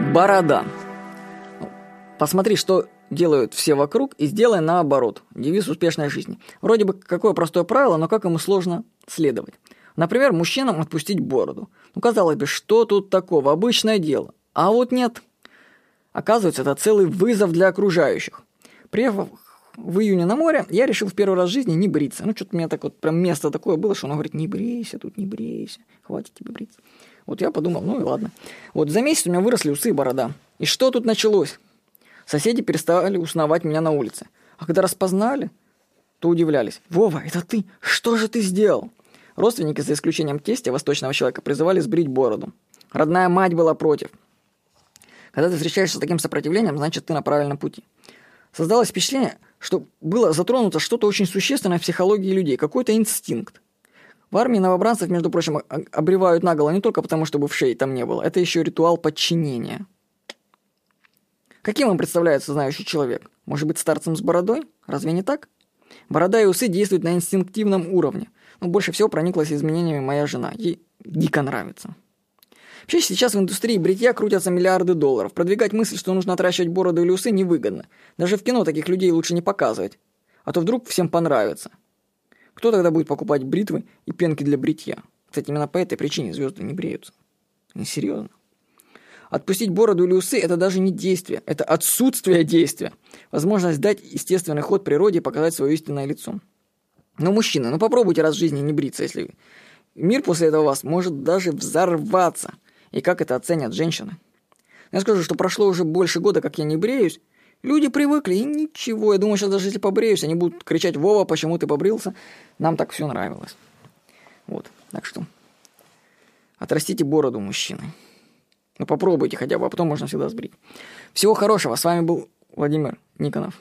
Борода. Посмотри, что делают все вокруг, и сделай наоборот. Девиз успешной жизни. Вроде бы какое простое правило, но как ему сложно следовать. Например, мужчинам отпустить бороду. Ну, казалось бы, что тут такого? Обычное дело. А вот нет. Оказывается, это целый вызов для окружающих. Приехав в июне на море, я решил в первый раз в жизни не бриться. Ну, что-то у меня так вот прям место такое было, что он говорит, не брейся, тут не брейся, хватит тебе бриться. Вот я подумал, ну и ладно. Вот за месяц у меня выросли усы и борода. И что тут началось? Соседи перестали узнавать меня на улице. А когда распознали, то удивлялись. «Вова, это ты? Что же ты сделал?» Родственники, за исключением тестя, восточного человека, призывали сбрить бороду. Родная мать была против. Когда ты встречаешься с таким сопротивлением, значит, ты на правильном пути. Создалось впечатление, что было затронуто что-то очень существенное в психологии людей, какой-то инстинкт. В армии новобранцев, между прочим, обревают наголо не только потому, чтобы в шее там не было. Это еще ритуал подчинения. Каким им представляется знающий человек? Может быть, старцем с бородой? Разве не так? Борода и усы действуют на инстинктивном уровне. Но больше всего прониклась изменениями моя жена. Ей дико нравится. Вообще сейчас в индустрии бритья крутятся миллиарды долларов. Продвигать мысль, что нужно отращивать бороду или усы, невыгодно. Даже в кино таких людей лучше не показывать. А то вдруг всем понравится. Кто тогда будет покупать бритвы и пенки для бритья? Кстати, именно по этой причине звезды не бреются. Несерьезно. Отпустить бороду или усы – это даже не действие, это отсутствие действия. Возможность дать естественный ход природе и показать свое истинное лицо. Но, мужчины, ну попробуйте раз в жизни не бриться, если мир после этого вас может даже взорваться. И как это оценят женщины? Я скажу, что прошло уже больше года, как я не бреюсь. Люди привыкли, и ничего. Я думаю, сейчас даже если побреюсь, они будут кричать «Вова, почему ты побрился?» Нам так все нравилось. Вот, так что отрастите бороду, мужчины. Ну попробуйте хотя бы, а потом можно всегда сбрить. Всего хорошего. С вами был Владимир Никонов.